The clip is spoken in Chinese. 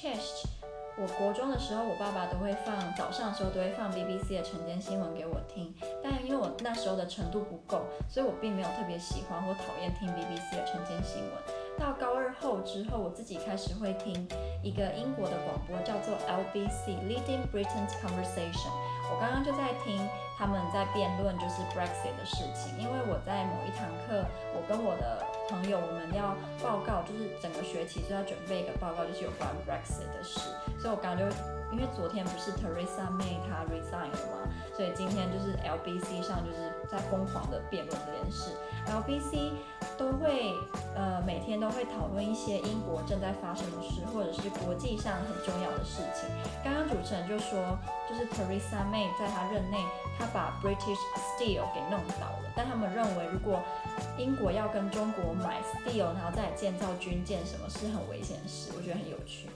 Chess，我国中的时候，我爸爸都会放早上的时候都会放 BBC 的晨间新闻给我听，但因为我那时候的程度不够，所以我并没有特别喜欢或讨厌听 BBC 的晨间新闻。到高二后之后，我自己开始会听一个英国的广播，叫做 LBC，Leading Britain's Conversation。我刚刚就在听他们在辩论就是 Brexit 的事情，因为我在某一堂课，我跟我的朋友我们要报告，就是整个学期就要准备一个报告，就是有关 Brexit 的事，所以我刚刚就因为昨天不是 Teresa May 她 resign 了吗？所以今天就是 LBC 上就是在疯狂的辩论这件事，LBC。都会呃每天都会讨论一些英国正在发生的事，或者是国际上很重要的事情。刚刚主持人就说，就是 Teresa May 在她任内，她把 British Steel 给弄倒了。但他们认为，如果英国要跟中国买 steel，然后再建造军舰，什么是很危险的事？我觉得很有趣。